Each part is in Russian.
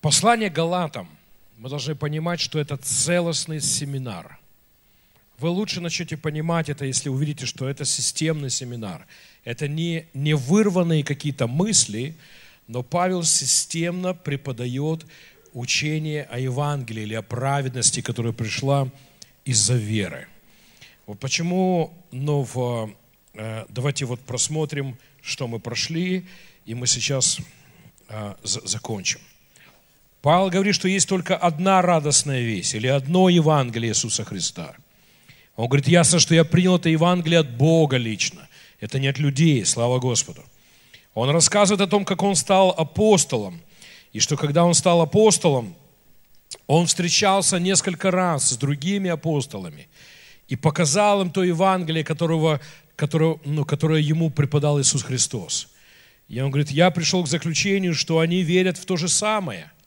Послание Галатам, мы должны понимать, что это целостный семинар. Вы лучше начнете понимать это, если увидите, что это системный семинар. Это не, не вырванные какие-то мысли, но Павел системно преподает учение о Евангелии или о праведности, которая пришла из-за веры. Вот почему, ну, в, э, давайте вот просмотрим, что мы прошли, и мы сейчас э, закончим. Павел говорит, что есть только одна радостная весть или одно Евангелие Иисуса Христа. Он говорит, ясно, что я принял это Евангелие от Бога лично. Это не от людей, слава Господу. Он рассказывает о том, как он стал апостолом. И что когда он стал апостолом, он встречался несколько раз с другими апостолами и показал им то Евангелие, которого, которое, ну, которое ему преподал Иисус Христос. И он говорит, я пришел к заключению, что они верят в то же самое –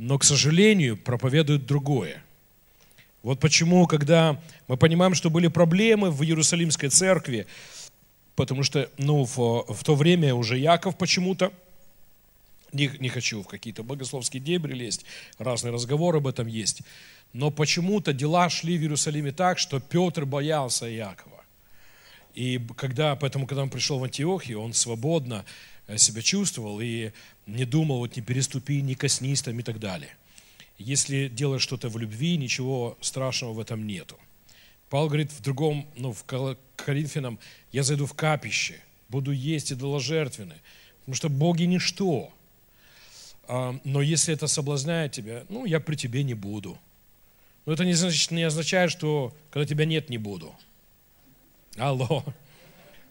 но, к сожалению, проповедуют другое. Вот почему, когда мы понимаем, что были проблемы в Иерусалимской церкви, потому что ну, в, в то время уже Яков почему-то, не, не хочу в какие-то богословские дебри лезть, разные разговоры об этом есть, но почему-то дела шли в Иерусалиме так, что Петр боялся Якова. И когда, поэтому, когда он пришел в Антиохию, он свободно Э, себя чувствовал и не думал, вот не переступи, не коснись там и так далее. Если делаешь что-то в любви, ничего страшного в этом нету. Павел говорит в другом, ну, в Коринфянам, я зайду в капище, буду есть и идоложертвенны, потому что боги ничто. А, но если это соблазняет тебя, ну, я при тебе не буду. Но это не, значит, не означает, что когда тебя нет, не буду. Алло.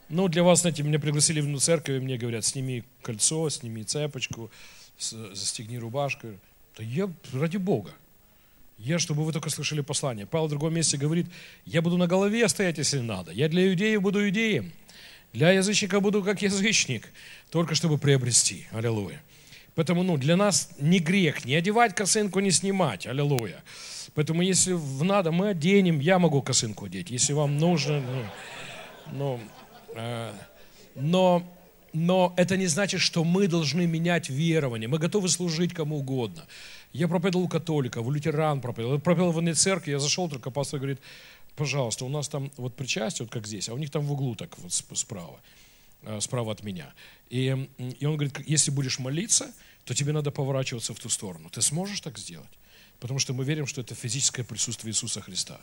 Ну, для вас, знаете, меня пригласили в церковь, и мне говорят, сними кольцо, сними цепочку, застегни рубашку. Да я, ради Бога, я, чтобы вы только слышали послание. Павел в другом месте говорит, я буду на голове стоять, если надо. Я для иудеев буду иудеем. Для язычника буду как язычник, только чтобы приобрести. Аллилуйя. Поэтому ну, для нас не грех не одевать косынку, не снимать. Аллилуйя. Поэтому если надо, мы оденем. Я могу косынку одеть. Если вам нужно, ну, ну Э, но, но это не значит, что мы должны менять верование. Мы готовы служить кому угодно. Я проповедовал у католиков, у лютеран проповедовал. Я проповедовал в одной церкви, я зашел, только пастор говорит, пожалуйста, у нас там вот причастие, вот как здесь, а у них там в углу так вот справа, э, справа от меня. И, и он говорит, если будешь молиться, то тебе надо поворачиваться в ту сторону. Ты сможешь так сделать? Потому что мы верим, что это физическое присутствие Иисуса Христа.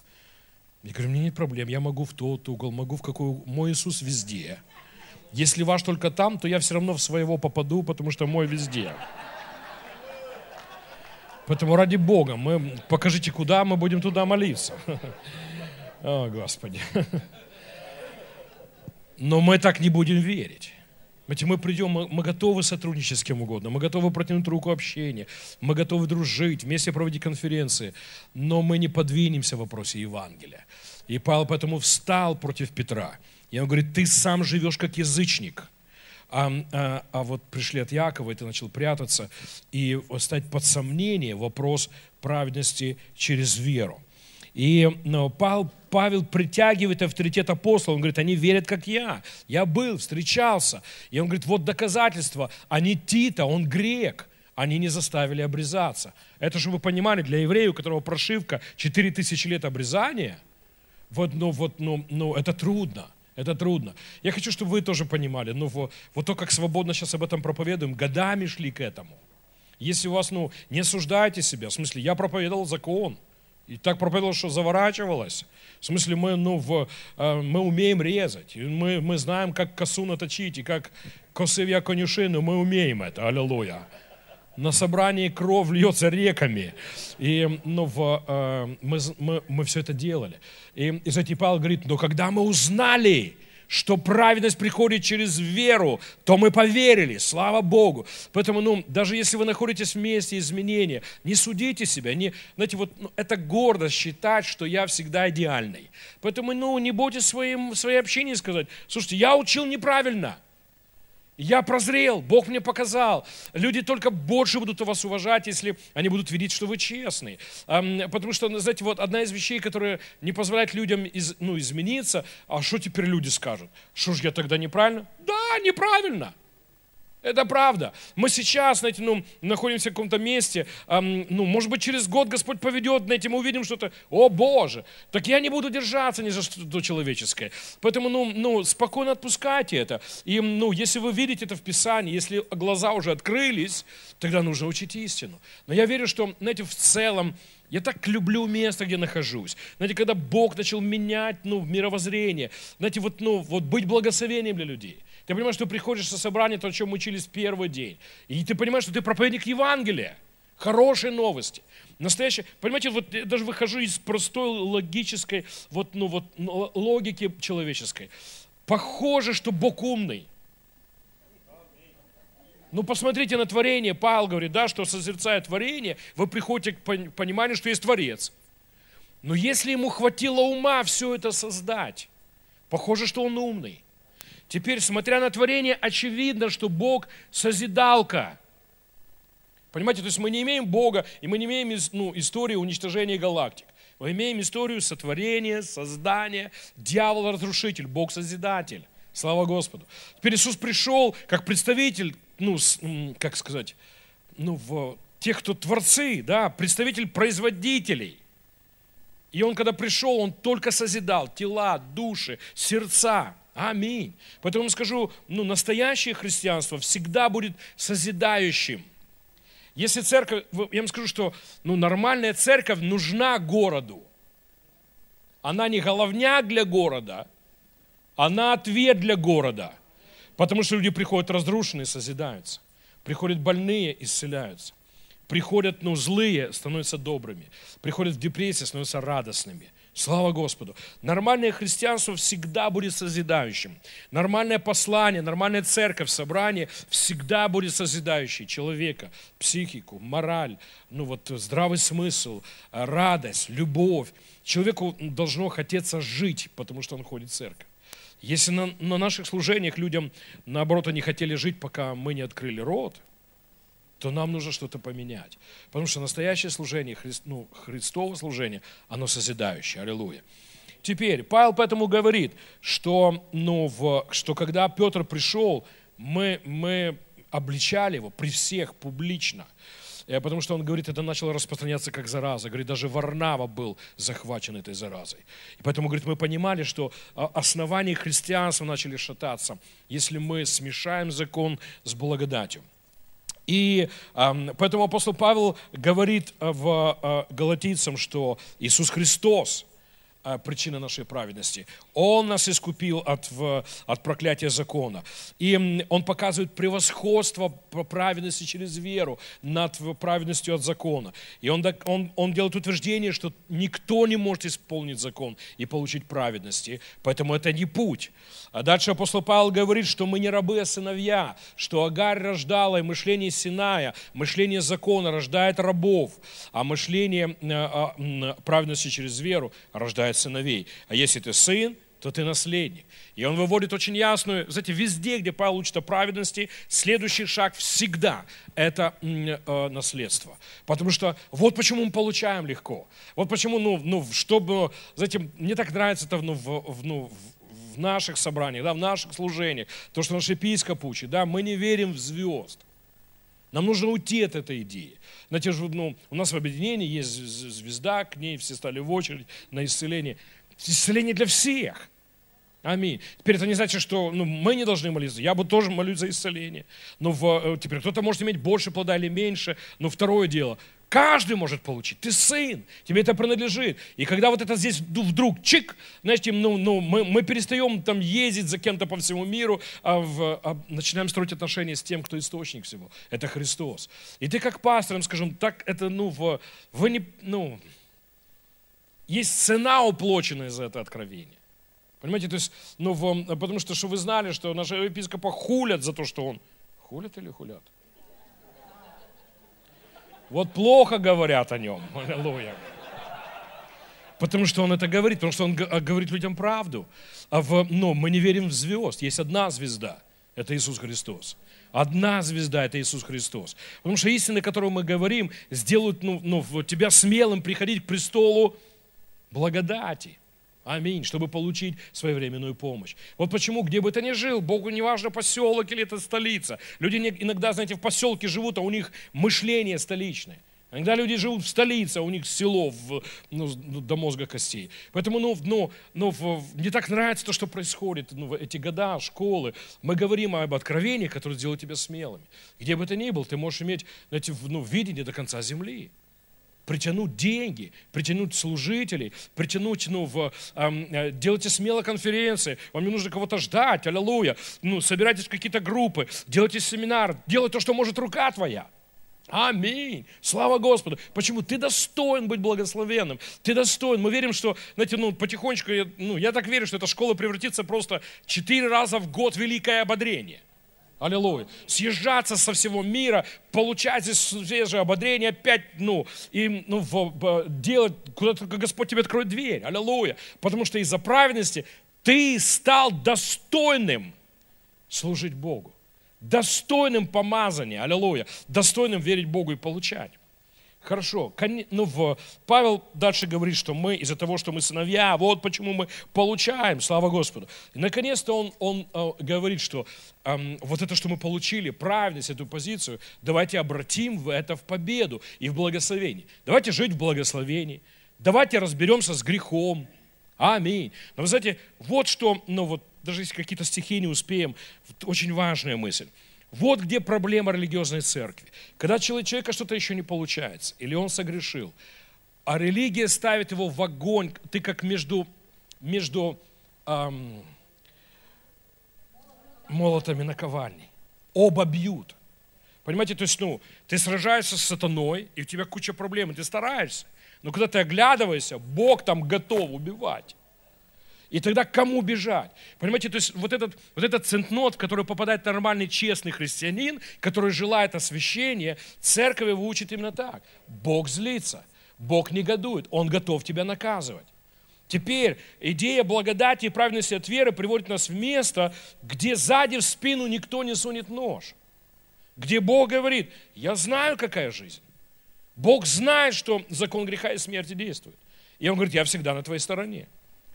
Я говорю, мне нет проблем, я могу в тот угол, могу в какой... Мой Иисус везде. Если ваш только там, то я все равно в своего попаду, потому что мой везде. Поэтому ради Бога, мы, покажите, куда мы будем туда молиться. О, Господи. Но мы так не будем верить. Мы придем, мы готовы сотрудничать с кем угодно, мы готовы протянуть руку общения, мы готовы дружить, вместе проводить конференции, но мы не подвинемся в вопросе Евангелия. И Павел поэтому встал против Петра. И он говорит, ты сам живешь как язычник. А, а, а вот пришли от Якова, и ты начал прятаться, и стать под сомнение вопрос праведности через веру. И ну, Павел, Павел притягивает авторитет апостола. Он говорит, они верят, как я. Я был, встречался. И он говорит, вот доказательства. Они Тита, он грек. Они не заставили обрезаться. Это, чтобы вы понимали, для еврея, у которого прошивка 4000 лет обрезания, вот, ну, вот, ну, ну, это трудно. Это трудно. Я хочу, чтобы вы тоже понимали, ну, вот, вот то, как свободно сейчас об этом проповедуем, годами шли к этому. Если у вас, ну, не осуждайте себя, в смысле, я проповедовал закон, и так проповедовал, что заворачивалось. В смысле, мы, ну, в, э, мы умеем резать. Мы, мы знаем, как косу наточить, и как косывья конюшину, мы умеем это. Аллилуйя. На собрании кровь льется реками. И ну, в, э, мы, мы, мы все это делали. И, и Павел говорит, но когда мы узнали, что праведность приходит через веру, то мы поверили, слава Богу. Поэтому, ну, даже если вы находитесь в месте изменения, не судите себя, не, знаете, вот ну, это гордость считать, что я всегда идеальный. Поэтому, ну, не бойтесь своим, своей общении сказать, слушайте, я учил неправильно – я прозрел, Бог мне показал. Люди только больше будут вас уважать, если они будут видеть, что вы честный. Потому что, знаете, вот одна из вещей, которая не позволяет людям из, ну, измениться, а что теперь люди скажут? Что ж я тогда неправильно? Да, неправильно. Это правда. Мы сейчас, знаете, ну, находимся в каком-то месте, эм, ну, может быть, через год Господь поведет, знаете, мы увидим что-то, о Боже, так я не буду держаться ни за что человеческое. Поэтому, ну, ну, спокойно отпускайте это. И, ну, если вы видите это в Писании, если глаза уже открылись, тогда нужно учить истину. Но я верю, что, знаете, в целом, я так люблю место, где нахожусь. Знаете, когда Бог начал менять ну, мировоззрение, знаете, вот, ну, вот быть благословением для людей. Ты понимаешь, что приходишь со собрания, то, о чем мы учились первый день. И ты понимаешь, что ты проповедник Евангелия. Хорошие новости. Настоящие. Понимаете, вот я даже выхожу из простой логической, вот, ну, вот, логики человеческой. Похоже, что Бог умный. Ну, посмотрите на творение. Павел говорит, да, что созерцая творение, вы приходите к пониманию, что есть Творец. Но если ему хватило ума все это создать, похоже, что он умный. Теперь, смотря на творение, очевидно, что Бог созидалка. Понимаете, то есть мы не имеем Бога, и мы не имеем ну, истории уничтожения галактик. Мы имеем историю сотворения, создания, дьявол-разрушитель, Бог-созидатель. Слава Господу. Теперь Иисус пришел как представитель, ну, как сказать, ну, в тех, кто творцы, да, представитель производителей. И он, когда пришел, он только созидал тела, души, сердца. Аминь. Поэтому скажу, ну, настоящее христианство всегда будет созидающим. Если церковь, я вам скажу, что ну, нормальная церковь нужна городу. Она не головняк для города, она ответ для города. Потому что люди приходят разрушенные, созидаются. Приходят больные, исцеляются. Приходят ну, злые, становятся добрыми. Приходят в депрессии, становятся радостными. Слава Господу. Нормальное христианство всегда будет созидающим. Нормальное послание, нормальная церковь, собрание всегда будет созидающей человека, психику, мораль, ну вот здравый смысл, радость, любовь. Человеку должно хотеться жить, потому что он ходит в церковь. Если на, на наших служениях людям, наоборот, они хотели жить, пока мы не открыли рот, то нам нужно что-то поменять. Потому что настоящее служение, Христ, ну, Христово служение, оно созидающее. Аллилуйя. Теперь, Павел поэтому говорит, что, ну, в, что когда Петр пришел, мы, мы обличали его при всех публично. Э, потому что он говорит, это начало распространяться как зараза. Говорит, даже Варнава был захвачен этой заразой. И поэтому, говорит, мы понимали, что а, основания христианства начали шататься, если мы смешаем закон с благодатью. И э, поэтому апостол Павел говорит в э, Галатийцам, что Иисус Христос э, – причина нашей праведности. Он нас искупил от, от проклятия закона. И он показывает превосходство праведности через веру над праведностью от закона. И он, он, он делает утверждение, что никто не может исполнить закон и получить праведности. Поэтому это не путь. А дальше апостол Павел говорит, что мы не рабы, а сыновья, что Агарь рождала, и мышление Синая, мышление закона рождает рабов, а мышление э, а, праведности через веру рождает сыновей. А если ты сын, то ты наследник. И он выводит очень ясную, знаете, везде, где Павел учит о праведности, следующий шаг всегда – это э, наследство. Потому что вот почему мы получаем легко. Вот почему, ну, ну чтобы, знаете, мне так нравится это ну, в, в, ну, в наших собраниях, да, в наших служениях, то, что наш епископ учит, да, мы не верим в звезд. Нам нужно уйти от этой идеи. Знаете, ну, у нас в объединении есть звезда, к ней все стали в очередь на исцеление. Исцеление для всех. Аминь. Теперь это не значит, что ну, мы не должны молиться. Я бы тоже молюсь за исцеление. Но в, э, теперь кто-то может иметь больше плода или меньше. Но второе дело, Каждый может получить. Ты сын, тебе это принадлежит. И когда вот это здесь вдруг чик, знаете, ну, ну, мы, мы перестаем там ездить за кем-то по всему миру, а, в, а начинаем строить отношения с тем, кто источник всего. Это Христос. И ты как пастором, скажем, так это, ну, в, вы не, ну, есть цена уплоченная за это откровение. Понимаете, то есть, ну, в, потому что, что вы знали, что нашего епископа хулят за то, что он... Хулят или хулят? Вот плохо говорят о нем. Аллилуйя. Потому что он это говорит, потому что он а, говорит людям правду. А в, но мы не верим в звезд. Есть одна звезда. Это Иисус Христос. Одна звезда – это Иисус Христос. Потому что истины, которую мы говорим, сделают ну, ну, тебя смелым приходить к престолу благодати. Аминь, чтобы получить своевременную помощь. Вот почему, где бы ты ни жил, Богу не важно поселок или это столица. Люди иногда, знаете, в поселке живут, а у них мышление столичное. Иногда люди живут в столице, а у них село в, ну, до мозга костей. Поэтому ну, ну, ну, мне так нравится то, что происходит, ну, эти года, школы. Мы говорим об откровениях, которые сделают тебя смелыми. Где бы ты ни был, ты можешь иметь знаете, ну, видение до конца земли притянуть деньги, притянуть служителей, притянуть, ну, в, э, делайте смело конференции, вам не нужно кого-то ждать, аллилуйя, ну, собирайтесь в какие-то группы, делайте семинар, делайте то, что может рука твоя. Аминь. Слава Господу. Почему? Ты достоин быть благословенным. Ты достоин. Мы верим, что, знаете, ну, потихонечку, я, ну, я так верю, что эта школа превратится просто четыре раза в год великое ободрение. Аллилуйя. Съезжаться со всего мира, получать здесь свежее ободрение, опять, ну, и, ну, в, в, делать, куда только Господь тебе откроет дверь. Аллилуйя. Потому что из-за праведности ты стал достойным служить Богу. Достойным помазания. Аллилуйя. Достойным верить Богу и получать. Хорошо, ну, в, Павел дальше говорит, что мы из-за того, что мы сыновья, вот почему мы получаем, слава Господу. И наконец-то он, он э, говорит, что э, вот это, что мы получили, правильность, эту позицию, давайте обратим это в победу и в благословение. Давайте жить в благословении, давайте разберемся с грехом. Аминь. Но вы знаете, вот что, ну вот даже если какие-то стихи не успеем, очень важная мысль. Вот где проблема религиозной церкви. Когда человека что-то еще не получается, или он согрешил, а религия ставит его в огонь, ты как между, между эм, молотами наковальней. Оба бьют. Понимаете, то есть, ну, ты сражаешься с сатаной, и у тебя куча проблем, и ты стараешься. Но когда ты оглядываешься, Бог там готов убивать. И тогда кому бежать? Понимаете, то есть вот этот, вот этот центнот, в который попадает нормальный, честный христианин, который желает освящения, церковь его учит именно так. Бог злится, Бог негодует, Он готов тебя наказывать. Теперь идея благодати и праведности от веры приводит нас в место, где сзади в спину никто не сунет нож. Где Бог говорит, я знаю, какая жизнь. Бог знает, что закон греха и смерти действует. И Он говорит, я всегда на твоей стороне.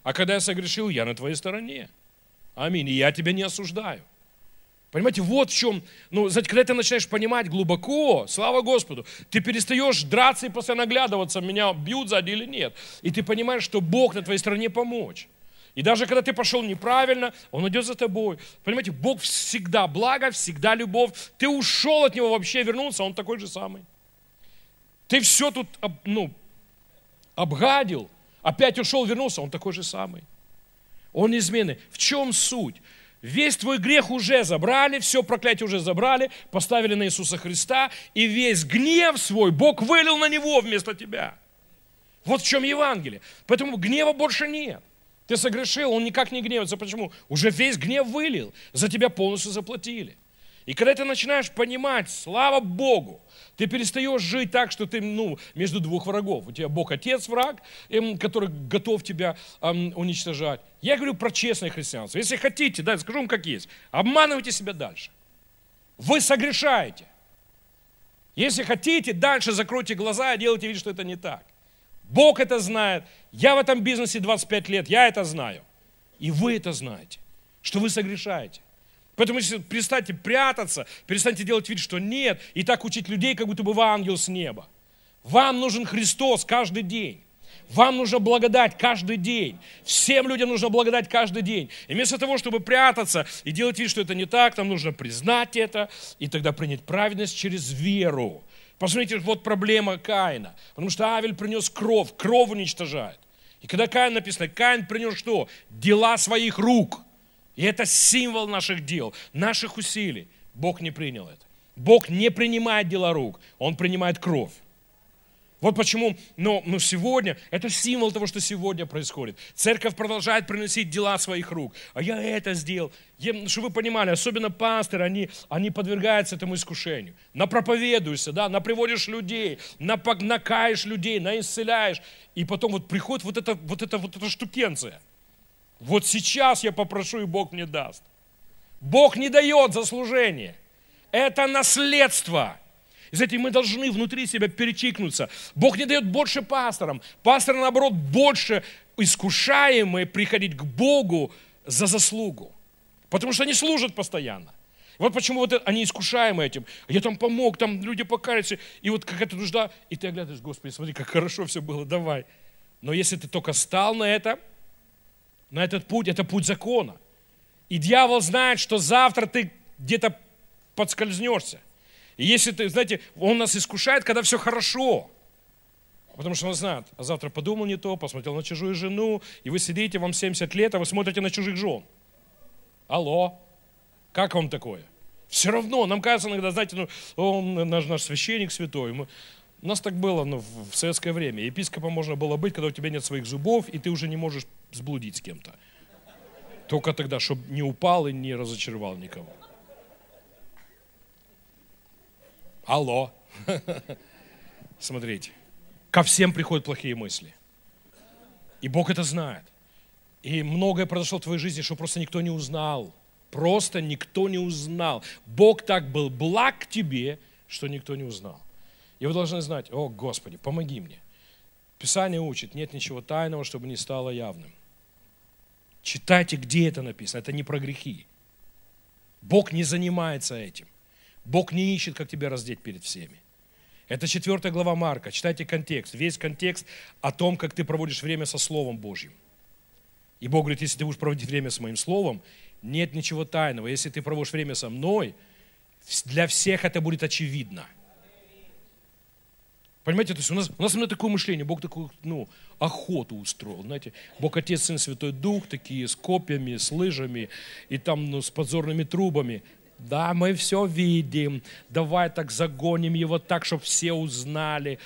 А когда я согрешил, я на твоей стороне. Аминь. И я тебя не осуждаю. Понимаете, вот в чем, ну, знаете, когда ты начинаешь понимать глубоко, слава Господу, ты перестаешь драться и постоянно оглядываться, меня бьют сзади или нет. И ты понимаешь, что Бог на твоей стороне помочь. И даже когда ты пошел неправильно, Он идет за тобой. Понимаете, Бог всегда благо, всегда любовь. Ты ушел от Него вообще, вернулся, Он такой же самый. Ты все тут, ну, обгадил, Опять ушел, вернулся, он такой же самый. Он измены. В чем суть? Весь твой грех уже забрали, все проклятие уже забрали, поставили на Иисуса Христа, и весь гнев свой Бог вылил на него вместо тебя. Вот в чем Евангелие. Поэтому гнева больше нет. Ты согрешил, он никак не гневается. Почему? Уже весь гнев вылил, за тебя полностью заплатили. И когда ты начинаешь понимать, слава Богу, ты перестаешь жить так, что ты ну, между двух врагов. У тебя Бог Отец враг, эм, который готов тебя эм, уничтожать. Я говорю про честное христианство. Если хотите, да, скажу вам как есть, обманывайте себя дальше. Вы согрешаете. Если хотите, дальше закройте глаза и делайте вид, что это не так. Бог это знает. Я в этом бизнесе 25 лет, я это знаю. И вы это знаете, что вы согрешаете. Поэтому если перестаньте прятаться, перестаньте делать вид, что нет, и так учить людей, как будто бы вы ангел с неба. Вам нужен Христос каждый день. Вам нужно благодать каждый день. Всем людям нужно благодать каждый день. И вместо того, чтобы прятаться и делать вид, что это не так, нам нужно признать это и тогда принять праведность через веру. Посмотрите, вот проблема Каина. Потому что Авель принес кровь, кровь уничтожает. И когда Каин написано, Каин принес что? Дела своих рук – и это символ наших дел, наших усилий. Бог не принял это. Бог не принимает дела рук, Он принимает кровь. Вот почему, но, но сегодня, это символ того, что сегодня происходит. Церковь продолжает приносить дела своих рук. А я это сделал. Я, чтобы вы понимали, особенно пасторы, они, они подвергаются этому искушению. Напроповедуешься, да, наприводишь людей, напогнакаешь людей, наисцеляешь. И потом вот приходит вот эта, вот эта, вот эта штукенция – вот сейчас я попрошу, и Бог мне даст. Бог не дает заслужение. Это наследство. И знаете, мы должны внутри себя перечикнуться. Бог не дает больше пасторам. Пасторы, наоборот, больше искушаемые приходить к Богу за заслугу. Потому что они служат постоянно. Вот почему вот они искушаемы этим. Я там помог, там люди покаялись, и вот какая-то нужда, и ты оглядываешь, Господи, смотри, как хорошо все было, давай. Но если ты только стал на это, на этот путь, это путь закона. И дьявол знает, что завтра ты где-то подскользнешься. И если ты, знаете, он нас искушает, когда все хорошо. Потому что он знает, а завтра подумал не то, посмотрел на чужую жену, и вы сидите, вам 70 лет, а вы смотрите на чужих жен. Алло, как вам такое? Все равно, нам кажется иногда, знаете, ну, он наш, наш священник святой. Мы, у нас так было ну, в советское время. Епископом можно было быть, когда у тебя нет своих зубов, и ты уже не можешь сблудить с кем-то. Только тогда, чтобы не упал и не разочаровал никого. Алло. Смотрите. Ко всем приходят плохие мысли. И Бог это знает. И многое произошло в твоей жизни, что просто никто не узнал. Просто никто не узнал. Бог так был благ к тебе, что никто не узнал. И вы должны знать, о Господи, помоги мне. Писание учит, нет ничего тайного, чтобы не стало явным. Читайте, где это написано. Это не про грехи. Бог не занимается этим. Бог не ищет, как тебя раздеть перед всеми. Это четвертая глава Марка. Читайте контекст. Весь контекст о том, как ты проводишь время со Словом Божьим. И Бог говорит, если ты будешь проводить время с моим Словом, нет ничего тайного. Если ты проводишь время со мной, для всех это будет очевидно. Понимаете, то есть у нас, у нас именно такое мышление, Бог такую, ну, охоту устроил, знаете. Бог Отец, Сын, Святой Дух, такие с копьями, с лыжами и там, ну, с подзорными трубами. Да, мы все видим, давай так загоним его так, чтобы все узнали.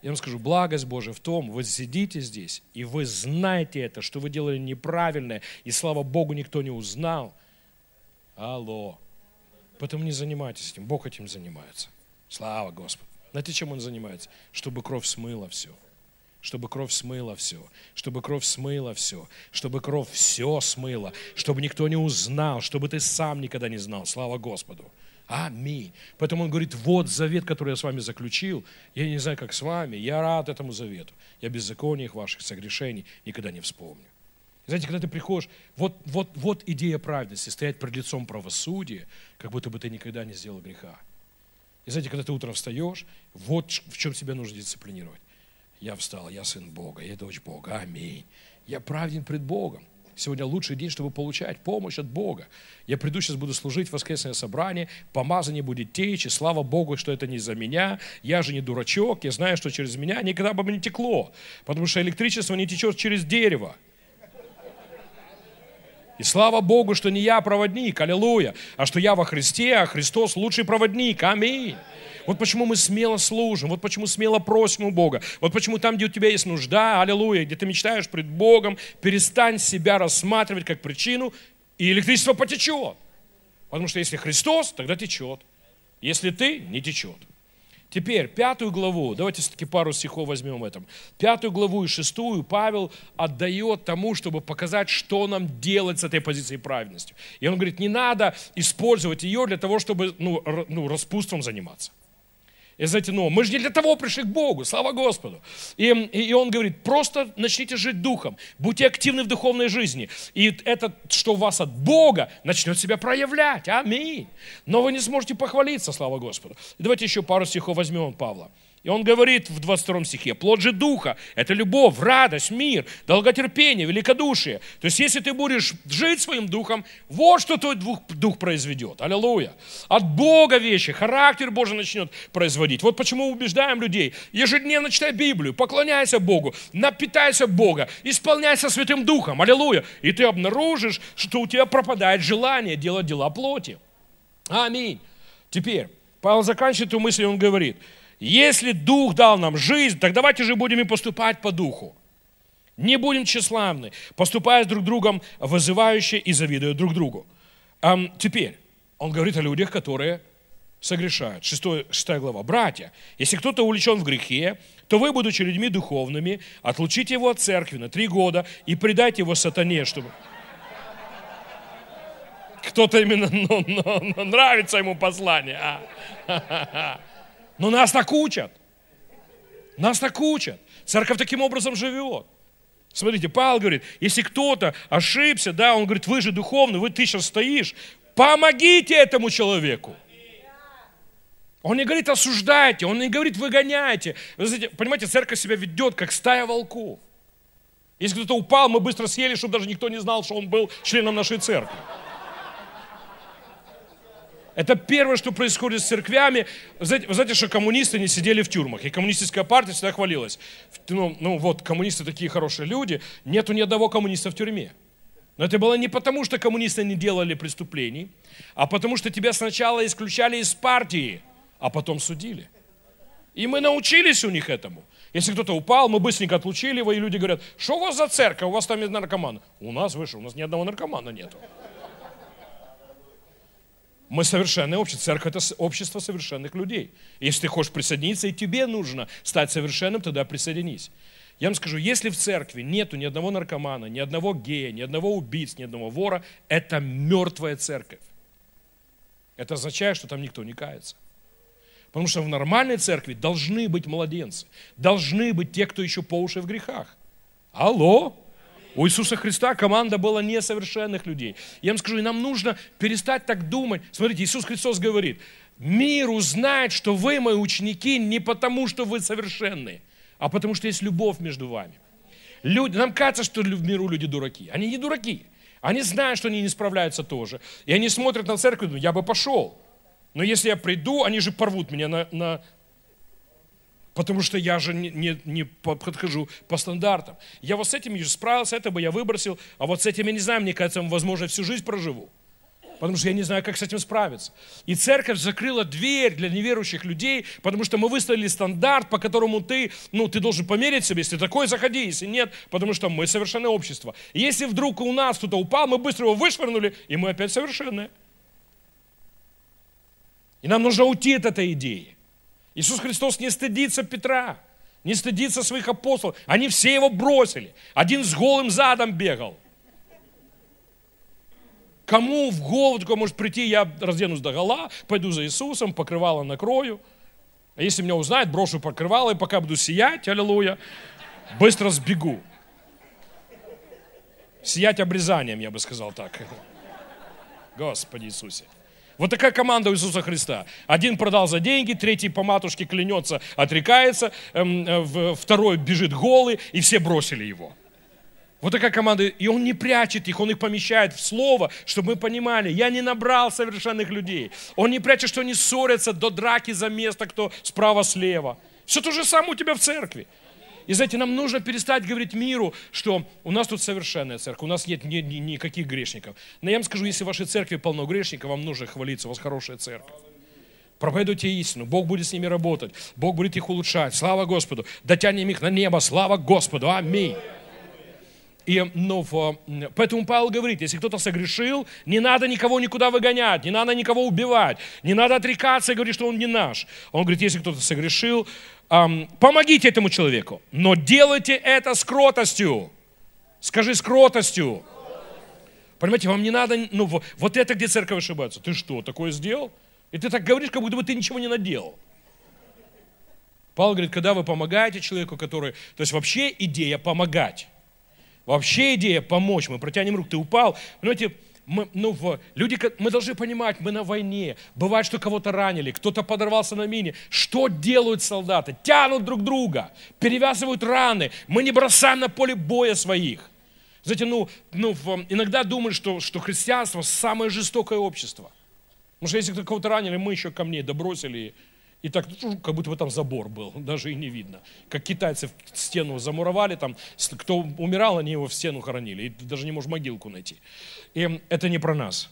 Я вам скажу, благость Божия в том, вы сидите здесь, и вы знаете это, что вы делали неправильное, и слава Богу, никто не узнал. Алло. Поэтому не занимайтесь этим, Бог этим занимается. Слава Господу. Знаете, чем Он занимается? Чтобы кровь смыла все чтобы кровь смыла все, чтобы кровь смыла все, чтобы кровь все смыла, чтобы никто не узнал, чтобы ты сам никогда не знал. Слава Господу. Аминь. Поэтому он говорит, вот завет, который я с вами заключил, я не знаю, как с вами, я рад этому завету. Я беззаконий их ваших согрешений никогда не вспомню. Знаете, когда ты приходишь, вот, вот, вот идея праведности, стоять перед лицом правосудия, как будто бы ты никогда не сделал греха. И знаете, когда ты утром встаешь, вот в чем себя нужно дисциплинировать. Я встал, я сын Бога, я дочь Бога, аминь. Я праведен пред Богом. Сегодня лучший день, чтобы получать помощь от Бога. Я приду сейчас, буду служить в воскресное собрание, помазание будет течь, и слава Богу, что это не за меня. Я же не дурачок, я знаю, что через меня никогда бы не текло, потому что электричество не течет через дерево. И слава Богу, что не я проводник, аллилуйя, а что я во Христе, а Христос лучший проводник, аминь. Вот почему мы смело служим, вот почему смело просим у Бога. Вот почему там, где у тебя есть нужда, аллилуйя, где ты мечтаешь пред Богом, перестань себя рассматривать как причину, и электричество потечет. Потому что если Христос, тогда течет. Если ты, не течет. Теперь, пятую главу, давайте все-таки пару стихов возьмем в этом. Пятую главу и шестую Павел отдает тому, чтобы показать, что нам делать с этой позицией праведности. И он говорит, не надо использовать ее для того, чтобы ну, ну, распутством заниматься. И знаете, ну, мы же не для того пришли к Богу, слава Господу. И, и он говорит, просто начните жить духом, будьте активны в духовной жизни. И это, что у вас от Бога, начнет себя проявлять. Аминь. Но вы не сможете похвалиться, слава Господу. И давайте еще пару стихов возьмем Павла. И он говорит в 22 стихе, плод же духа – это любовь, радость, мир, долготерпение, великодушие. То есть, если ты будешь жить своим духом, вот что твой дух, дух произведет. Аллилуйя. От Бога вещи, характер Божий начнет производить. Вот почему убеждаем людей. Ежедневно читай Библию, поклоняйся Богу, напитайся Бога, исполняйся Святым Духом. Аллилуйя. И ты обнаружишь, что у тебя пропадает желание делать дела плоти. Аминь. Теперь, Павел заканчивает эту мысль, и он говорит – если Дух дал нам жизнь, так давайте же будем и поступать по Духу. Не будем тщеславны, поступая друг другом вызывающе и завидуя друг другу. А теперь, он говорит о людях, которые согрешают. 6, 6 глава. Братья, если кто-то увлечен в грехе, то вы, будучи людьми духовными, отлучите его от церкви на три года и предайте его сатане, чтобы... Кто-то именно ну, ну, нравится ему послание. А? Но нас так учат. Нас так учат. Церковь таким образом живет. Смотрите, Павел говорит, если кто-то ошибся, да, он говорит, вы же духовный, вы ты сейчас стоишь, помогите этому человеку. Он не говорит осуждайте, он не говорит выгоняйте. Вы знаете, понимаете, церковь себя ведет как стая волков. Если кто-то упал, мы быстро съели, чтобы даже никто не знал, что он был членом нашей церкви. Это первое, что происходит с церквями. Вы знаете, вы знаете, что коммунисты не сидели в тюрьмах. И коммунистическая партия всегда хвалилась. Ну, ну вот, коммунисты такие хорошие люди. Нету ни одного коммуниста в тюрьме. Но это было не потому, что коммунисты не делали преступлений, а потому что тебя сначала исключали из партии, а потом судили. И мы научились у них этому. Если кто-то упал, мы быстренько отлучили его, и люди говорят, что у вас за церковь, у вас там есть наркоман. У нас выше, у нас ни одного наркомана нету. Мы совершенное общество. Церковь – это общество совершенных людей. Если ты хочешь присоединиться, и тебе нужно стать совершенным, тогда присоединись. Я вам скажу, если в церкви нету ни одного наркомана, ни одного гея, ни одного убийц, ни одного вора, это мертвая церковь. Это означает, что там никто не кается. Потому что в нормальной церкви должны быть младенцы, должны быть те, кто еще по уши в грехах. Алло! У Иисуса Христа команда была несовершенных людей. Я вам скажу, и нам нужно перестать так думать. Смотрите, Иисус Христос говорит, мир узнает, что вы мои ученики не потому, что вы совершенные, а потому что есть любовь между вами. Люди, нам кажется, что в миру люди дураки. Они не дураки. Они знают, что они не справляются тоже. И они смотрят на церковь и думают, я бы пошел. Но если я приду, они же порвут меня на, на Потому что я же не, не, не подхожу по стандартам. Я вот с этим уже справился, это бы я выбросил, а вот с этим я не знаю, мне кажется, возможно, всю жизнь проживу. Потому что я не знаю, как с этим справиться. И церковь закрыла дверь для неверующих людей, потому что мы выставили стандарт, по которому ты, ну, ты должен померить себе, если такой, заходи, если нет, потому что мы совершенное общество. И если вдруг у нас кто-то упал, мы быстро его вышвырнули, и мы опять совершенные. И нам нужно уйти от этой идеи. Иисус Христос не стыдится Петра, не стыдится своих апостолов. Они все его бросили. Один с голым задом бегал. Кому в голову такое может прийти, я разденусь до гола, пойду за Иисусом, покрывало накрою. А если меня узнают, брошу покрывало, и пока буду сиять, аллилуйя, быстро сбегу. Сиять обрезанием, я бы сказал так. Господи Иисусе. Вот такая команда у Иисуса Христа. Один продал за деньги, третий по матушке клянется, отрекается, эм, э, второй бежит голый, и все бросили его. Вот такая команда. И он не прячет их, он их помещает в слово, чтобы мы понимали, я не набрал совершенных людей. Он не прячет, что они ссорятся до драки за место, кто справа-слева. Все то же самое у тебя в церкви. И знаете, нам нужно перестать говорить миру, что у нас тут совершенная церковь, у нас нет ни, ни, никаких грешников. Но я вам скажу, если в вашей церкви полно грешников, вам нужно хвалиться, у вас хорошая церковь. Проповедуйте истину, Бог будет с ними работать, Бог будет их улучшать. Слава Господу. Дотянем их на небо, слава Господу. Аминь. И, ну, поэтому Павел говорит, если кто-то согрешил, не надо никого никуда выгонять, не надо никого убивать, не надо отрекаться и говорить, что он не наш. Он говорит, если кто-то согрешил, помогите этому человеку, но делайте это с кротостью. Скажи с кротостью. Понимаете, вам не надо, ну, вот это где церковь ошибается. Ты что, такое сделал? И ты так говоришь, как будто бы ты ничего не наделал. Павел говорит, когда вы помогаете человеку, который... То есть вообще идея помогать. Вообще идея помочь. Мы протянем руку, ты упал. Понимаете, мы, ну, люди, мы должны понимать, мы на войне. Бывает, что кого-то ранили, кто-то подорвался на мине. Что делают солдаты? Тянут друг друга, перевязывают раны. Мы не бросаем на поле боя своих. Знаете, ну, ну, иногда думают, что, что христианство самое жестокое общество. Потому что если кого-то ранили, мы еще камней добросили и так, ну, как будто бы там забор был, даже и не видно. Как китайцы в стену замуровали, там, кто умирал, они его в стену хоронили. И ты даже не можешь могилку найти. И это не про нас.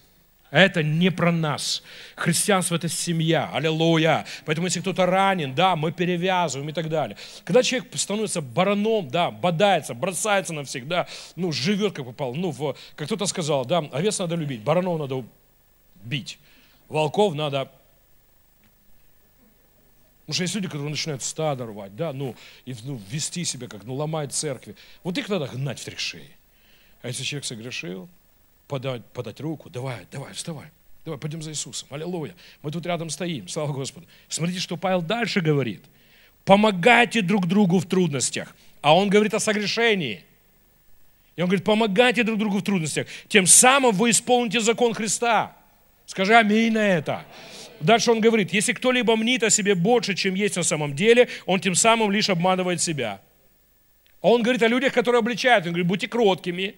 Это не про нас. Христианство – это семья. Аллилуйя. Поэтому, если кто-то ранен, да, мы перевязываем и так далее. Когда человек становится бараном, да, бодается, бросается навсегда, ну, живет как попал. Ну, в, как кто-то сказал, да, овец надо любить, баранов надо бить, волков надо Потому что есть люди, которые начинают стадо рвать, да, ну, и ну, вести себя как, ну, ломать церкви. Вот их надо гнать в три шеи. А если человек согрешил, подать, подать руку, давай, давай, вставай, Давай, пойдем за Иисусом. Аллилуйя. Мы тут рядом стоим. Слава Господу. Смотрите, что Павел дальше говорит. Помогайте друг другу в трудностях. А он говорит о согрешении. И он говорит, помогайте друг другу в трудностях. Тем самым вы исполните закон Христа. Скажи аминь на это. Дальше он говорит, если кто-либо мнит о себе больше, чем есть на самом деле, он тем самым лишь обманывает себя. А он говорит о людях, которые обличают. Он говорит, будьте кроткими.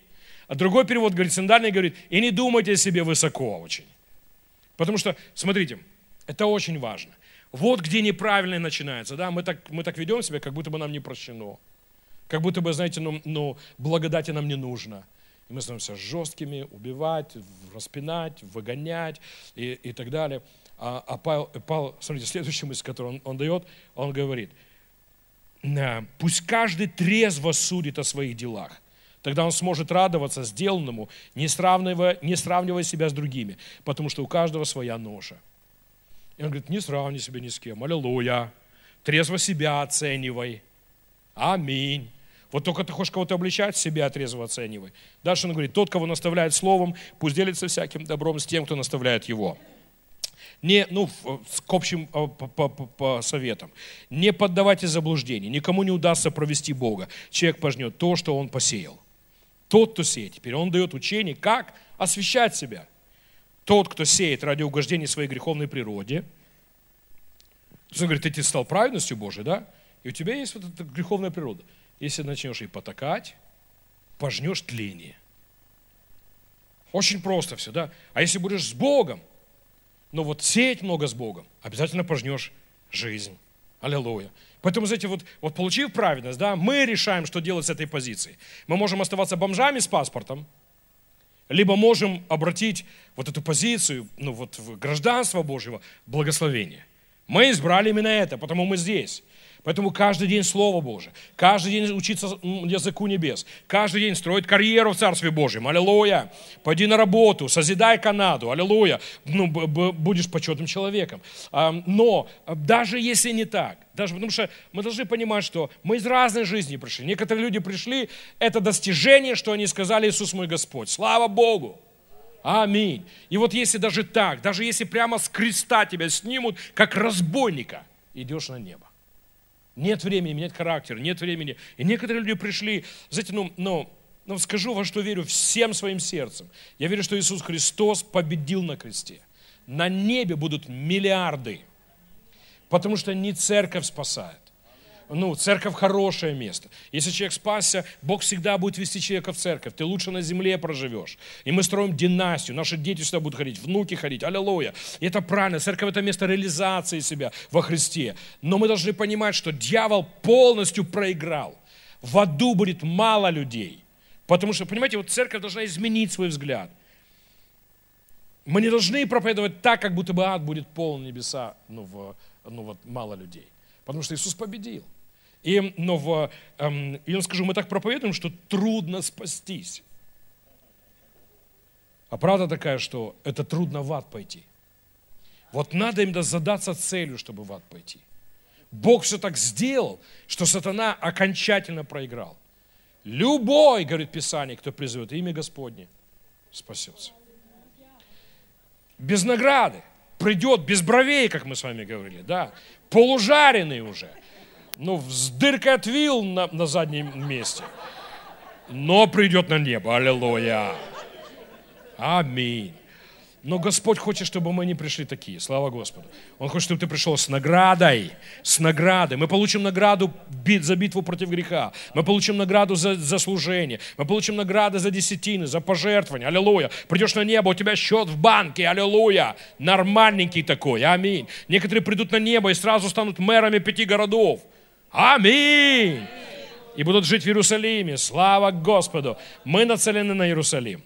А другой перевод говорит, сандальный говорит, и не думайте о себе высоко очень. Потому что, смотрите, это очень важно. Вот где неправильно начинается. Да? Мы, так, мы так ведем себя, как будто бы нам не прощено. Как будто бы, знаете, ну, ну благодати нам не нужно. И мы становимся жесткими, убивать, распинать, выгонять и, и так далее. А, а Павел, Павел, смотрите, следующая мысль, которую он, он дает, он говорит, пусть каждый трезво судит о своих делах. Тогда он сможет радоваться сделанному, не сравнивая, не сравнивая себя с другими, потому что у каждого своя ножа. И он говорит, не сравни себя ни с кем, аллилуйя, трезво себя оценивай, аминь. Вот только ты хочешь кого-то обличать, себя трезво оценивай. Дальше он говорит, тот, кого наставляет словом, пусть делится всяким добром с тем, кто наставляет его не, ну, к общим по, по, советам. Не поддавайтесь заблуждению, никому не удастся провести Бога. Человек пожнет то, что он посеял. Тот, кто сеет, теперь он дает учение, как освещать себя. Тот, кто сеет ради угождения своей греховной природе, то он говорит, ты стал праведностью Божией, да? И у тебя есть вот эта греховная природа. Если начнешь ей потакать, пожнешь тление. Очень просто все, да? А если будешь с Богом, но вот сеять много с Богом, обязательно пожнешь жизнь. Аллилуйя. Поэтому, знаете, вот, вот получив праведность, да, мы решаем, что делать с этой позицией. Мы можем оставаться бомжами с паспортом, либо можем обратить вот эту позицию, ну вот в гражданство Божьего, благословение. Мы избрали именно это, потому мы здесь. Поэтому каждый день Слово Божие, каждый день учиться языку небес, каждый день строить карьеру в Царстве Божьем, аллилуйя. Пойди на работу, созидай Канаду, аллилуйя. Ну, будешь почетным человеком. Но даже если не так, даже потому что мы должны понимать, что мы из разной жизни пришли. Некоторые люди пришли, это достижение, что они сказали, Иисус мой Господь. Слава Богу! Аминь. И вот если даже так, даже если прямо с креста тебя снимут, как разбойника, идешь на небо. Нет времени менять характер, нет времени. И некоторые люди пришли, знаете, ну, ну, ну скажу, во что верю всем своим сердцем. Я верю, что Иисус Христос победил на кресте. На небе будут миллиарды, потому что не церковь спасает ну, церковь хорошее место. Если человек спасся, Бог всегда будет вести человека в церковь. Ты лучше на земле проживешь. И мы строим династию. Наши дети сюда будут ходить, внуки ходить. Аллилуйя. И это правильно. Церковь – это место реализации себя во Христе. Но мы должны понимать, что дьявол полностью проиграл. В аду будет мало людей. Потому что, понимаете, вот церковь должна изменить свой взгляд. Мы не должны проповедовать так, как будто бы ад будет полон небеса, ну, в, ну вот мало людей. Потому что Иисус победил. И, но в, эм, я вам скажу, мы так проповедуем, что трудно спастись. А правда такая, что это трудно в ад пойти. Вот надо им задаться целью, чтобы в ад пойти. Бог все так сделал, что сатана окончательно проиграл. Любой, говорит Писание, кто призовет имя Господне, спасется. Без награды. Придет без бровей, как мы с вами говорили, да. Полужаренный уже ну, с дыркой от вил на, на заднем месте. Но придет на небо. Аллилуйя. Аминь. Но Господь хочет, чтобы мы не пришли такие. Слава Господу. Он хочет, чтобы ты пришел с наградой. С наградой. Мы получим награду за битву против греха. Мы получим награду за, за служение. Мы получим награды за десятины, за пожертвования. Аллилуйя. Придешь на небо, у тебя счет в банке. Аллилуйя. Нормальненький такой. Аминь. Некоторые придут на небо и сразу станут мэрами пяти городов. Аминь! И будут жить в Иерусалиме. Слава Господу! Мы нацелены на Иерусалим.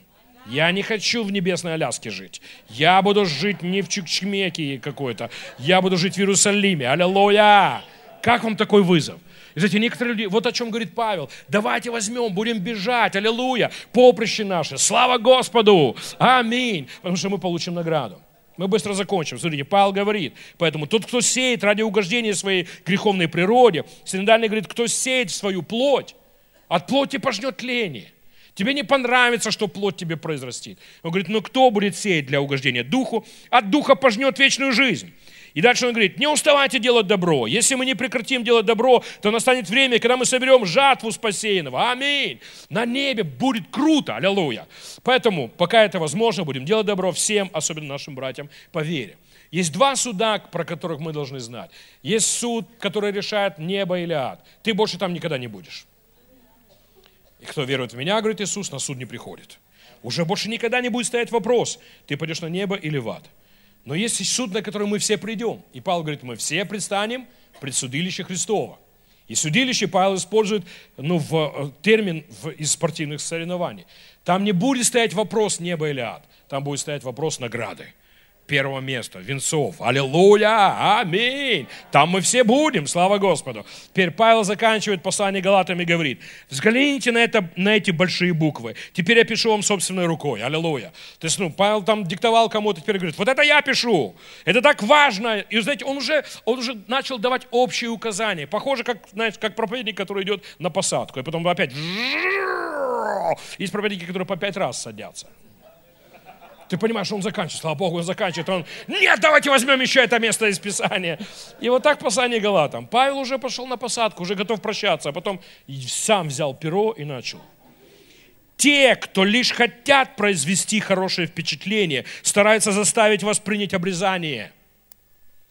Я не хочу в небесной Аляске жить. Я буду жить не в Чукчмеке какой-то. Я буду жить в Иерусалиме. Аллилуйя! Как вам такой вызов? И знаете, некоторые люди, вот о чем говорит Павел, давайте возьмем, будем бежать, аллилуйя, поприще наше, слава Господу, аминь, потому что мы получим награду. Мы быстро закончим. Смотрите, Павел говорит, поэтому тот, кто сеет ради угождения своей греховной природе, синодальный говорит, кто сеет свою плоть, от плоти пожнет тление. Тебе не понравится, что плоть тебе произрастит. Он говорит, ну кто будет сеять для угождения духу? От духа пожнет вечную жизнь. И дальше он говорит, не уставайте делать добро. Если мы не прекратим делать добро, то настанет время, когда мы соберем жатву спасенного. Аминь. На небе будет круто. Аллилуйя. Поэтому, пока это возможно, будем делать добро всем, особенно нашим братьям по вере. Есть два суда, про которых мы должны знать. Есть суд, который решает небо или ад. Ты больше там никогда не будешь. И кто верует в меня, говорит Иисус, на суд не приходит. Уже больше никогда не будет стоять вопрос, ты пойдешь на небо или в ад. Но есть суд, на который мы все придем. И Павел говорит, мы все предстанем пред судилище Христова. И судилище Павел использует ну, в, э, термин в, из спортивных соревнований. Там не будет стоять вопрос неба или ад. Там будет стоять вопрос награды первого места, венцов. Аллилуйя! Аминь! Там мы все будем, слава Господу. Теперь Павел заканчивает послание Галатам и говорит, взгляните на, это, на эти большие буквы. Теперь я пишу вам собственной рукой. Аллилуйя! То есть, ну, Павел там диктовал кому-то, теперь говорит, вот это я пишу. Это так важно. И, знаете, он уже, он уже начал давать общие указания. Похоже, как, знаете, как проповедник, который идет на посадку. И потом опять... Есть проповедники, которые по пять раз садятся. Ты понимаешь, он заканчивает, слава Богу, он заканчивает. Он, нет, давайте возьмем еще это место из Писания. И вот так послание Галатам. Павел уже пошел на посадку, уже готов прощаться, а потом сам взял перо и начал. Те, кто лишь хотят произвести хорошее впечатление, стараются заставить вас принять обрезание.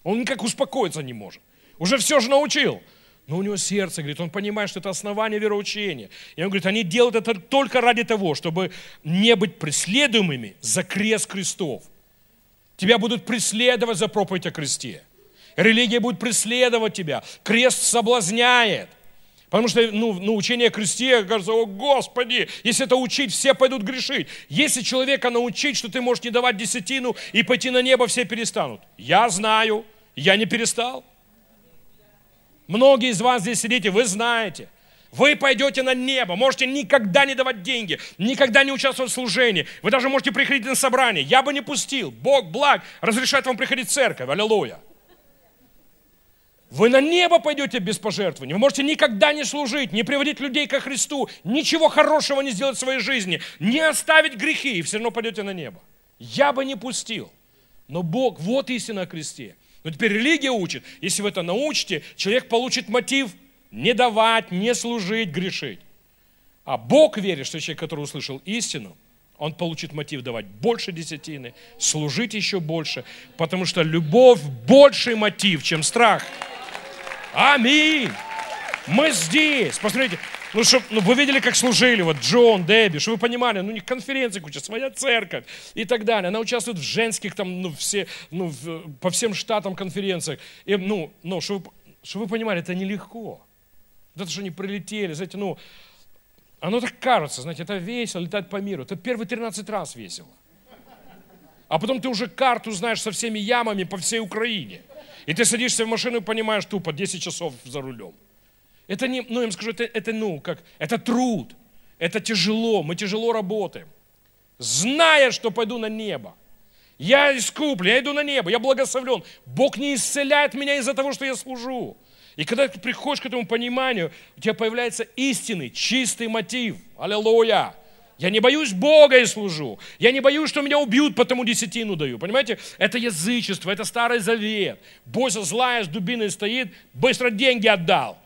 Он никак успокоиться не может. Уже все же научил. Но у него сердце, говорит, он понимает, что это основание вероучения. И он говорит, они делают это только ради того, чтобы не быть преследуемыми за крест крестов. Тебя будут преследовать за проповедь о кресте. Религия будет преследовать тебя. Крест соблазняет. Потому что ну, ну, учение о кресте, кажется, о Господи, если это учить, все пойдут грешить. Если человека научить, что ты можешь не давать десятину и пойти на небо, все перестанут. Я знаю, я не перестал. Многие из вас здесь сидите, вы знаете. Вы пойдете на небо, можете никогда не давать деньги, никогда не участвовать в служении. Вы даже можете приходить на собрание. Я бы не пустил. Бог благ, разрешает вам приходить в церковь. Аллилуйя. Вы на небо пойдете без пожертвований. Вы можете никогда не служить, не приводить людей ко Христу, ничего хорошего не сделать в своей жизни, не оставить грехи, и все равно пойдете на небо. Я бы не пустил. Но Бог, вот истина о кресте. Но теперь религия учит, если вы это научите, человек получит мотив не давать, не служить, грешить. А Бог верит, что человек, который услышал истину, он получит мотив давать больше десятины, служить еще больше, потому что любовь больший мотив, чем страх. Аминь. Мы здесь. Посмотрите, ну, чтоб, ну, вы видели, как служили, вот Джон, Дебби, чтобы вы понимали, ну, у них конференции куча, своя церковь и так далее. Она участвует в женских, там, ну, все, ну, в, по всем штатам конференциях. И, ну, ну, чтобы, чтобы вы понимали, это нелегко. Это, что они прилетели, знаете, ну, оно так кажется, знаете, это весело, летать по миру. Это первые 13 раз весело. А потом ты уже карту знаешь со всеми ямами по всей Украине. И ты садишься в машину и понимаешь тупо 10 часов за рулем. Это не, ну, я вам скажу, это, это, ну, как, это труд, это тяжело, мы тяжело работаем. Зная, что пойду на небо. Я искуплен, я иду на небо, я благословлен. Бог не исцеляет меня из-за того, что я служу. И когда ты приходишь к этому пониманию, у тебя появляется истинный, чистый мотив. Аллилуйя! Я не боюсь Бога и служу. Я не боюсь, что меня убьют, потому десятину даю. Понимаете? Это язычество, это старый завет. Бойся злая с дубиной стоит, быстро деньги отдал.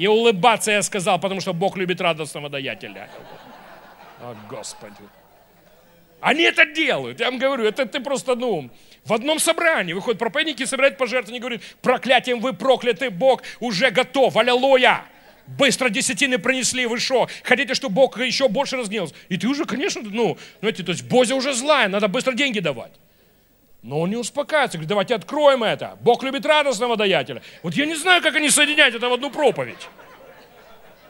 И улыбаться я сказал, потому что Бог любит радостного даятеля. О, Господи. Они это делают. Я вам говорю, это ты просто, ну, в одном собрании выходят проповедники, собирают пожертвования, говорят, проклятием вы прокляты, Бог уже готов, аллилуйя. Быстро десятины принесли, вы что? Хотите, чтобы Бог еще больше разгневался? И ты уже, конечно, ну, знаете, то есть Бозя уже злая, надо быстро деньги давать. Но он не успокаивается, говорит, давайте откроем это. Бог любит радостного даятеля. Вот я не знаю, как они соединяют это в одну проповедь.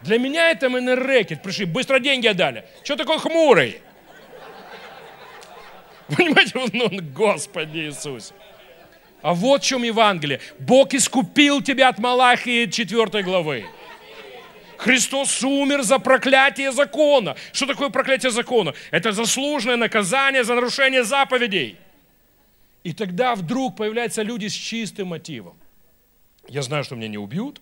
Для меня это рэкет. Пришли, быстро деньги отдали. Что такой хмурый? Понимаете, ну, Господи Иисусе. А вот в чем Евангелие. Бог искупил тебя от Малахии 4 главы. Христос умер за проклятие закона. Что такое проклятие закона? Это заслуженное наказание за нарушение заповедей. И тогда вдруг появляются люди с чистым мотивом. Я знаю, что меня не убьют.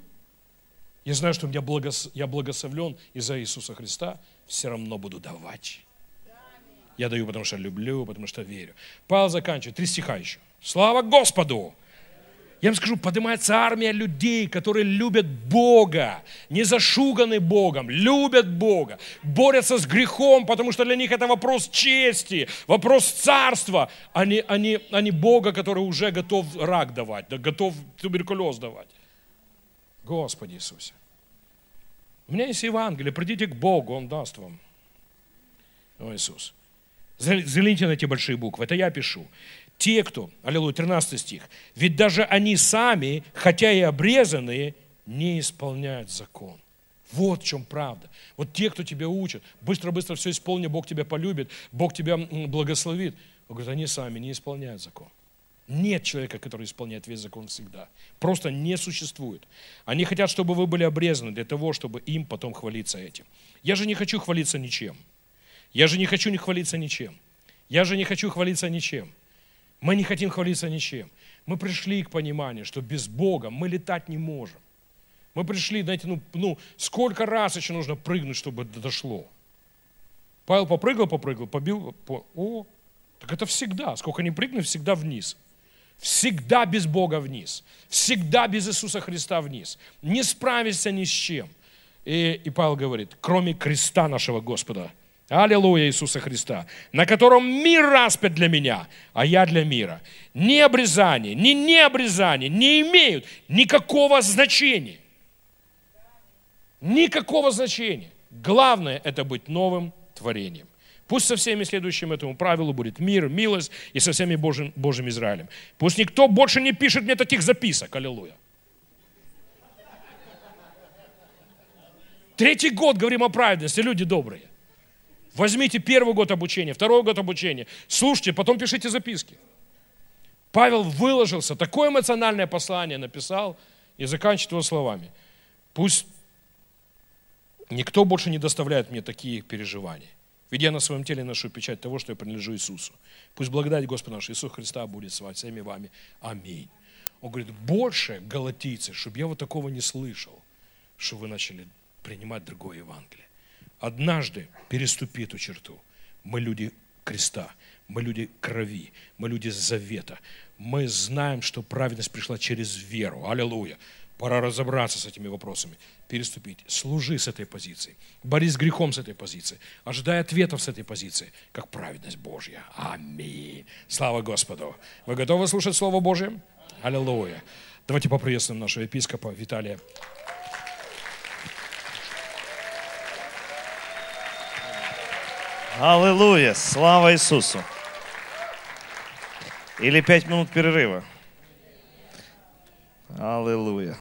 Я знаю, что меня благос... я благословлен из-за Иисуса Христа, все равно буду давать. Я даю, потому что люблю, потому что верю. Павел заканчивает. Три стиха еще. Слава Господу! Я вам скажу, поднимается армия людей, которые любят Бога, не зашуганы Богом, любят Бога, борются с грехом, потому что для них это вопрос чести, вопрос царства, а не, а не, а не Бога, который уже готов рак давать, да, готов туберкулез давать. Господи Иисусе. У меня есть Евангелие, придите к Богу, Он даст вам. О, Иисус. Взгляните на эти большие буквы, это я пишу те, кто, аллилуйя, 13 стих, ведь даже они сами, хотя и обрезанные, не исполняют закон. Вот в чем правда. Вот те, кто тебя учат, быстро-быстро все исполни, Бог тебя полюбит, Бог тебя благословит. Он говорит, они сами не исполняют закон. Нет человека, который исполняет весь закон всегда. Просто не существует. Они хотят, чтобы вы были обрезаны для того, чтобы им потом хвалиться этим. Я же не хочу хвалиться ничем. Я же не хочу не хвалиться ничем. Я же не хочу хвалиться ничем. Мы не хотим хвалиться ничем. Мы пришли к пониманию, что без Бога мы летать не можем. Мы пришли, знаете, ну, ну сколько раз еще нужно прыгнуть, чтобы это дошло. Павел попрыгал, попрыгал, побил, по, о, так это всегда. Сколько не прыгнуть, всегда вниз. Всегда без Бога вниз. Всегда без Иисуса Христа вниз. Не справишься ни с чем. И, и Павел говорит, кроме креста нашего Господа – Аллилуйя Иисуса Христа, на котором мир распят для меня, а я для мира. Ни обрезание, ни необрезание не имеют никакого значения. Никакого значения. Главное – это быть новым творением. Пусть со всеми следующим этому правилу будет мир, милость и со всеми Божьим, Божьим Израилем. Пусть никто больше не пишет мне таких записок. Аллилуйя. Третий год говорим о праведности, люди добрые. Возьмите первый год обучения, второй год обучения, слушайте, потом пишите записки. Павел выложился, такое эмоциональное послание написал и заканчивает его словами. Пусть никто больше не доставляет мне такие переживания. Ведь я на своем теле ношу печать того, что я принадлежу Иисусу. Пусть благодать Господа нашего Иисуса Христа будет с вами, всеми вами. Аминь. Он говорит, больше, галатийцы, чтобы я вот такого не слышал, что вы начали принимать другое Евангелие однажды переступи эту черту. Мы люди креста, мы люди крови, мы люди завета. Мы знаем, что праведность пришла через веру. Аллилуйя. Пора разобраться с этими вопросами, переступить. Служи с этой позиции. Борись с грехом с этой позиции. Ожидай ответов с этой позиции, как праведность Божья. Аминь. Слава Господу. Вы готовы слушать Слово Божье? Аллилуйя. Давайте поприветствуем нашего епископа Виталия. Аллилуйя! Слава Иисусу! Или пять минут перерыва. Аллилуйя!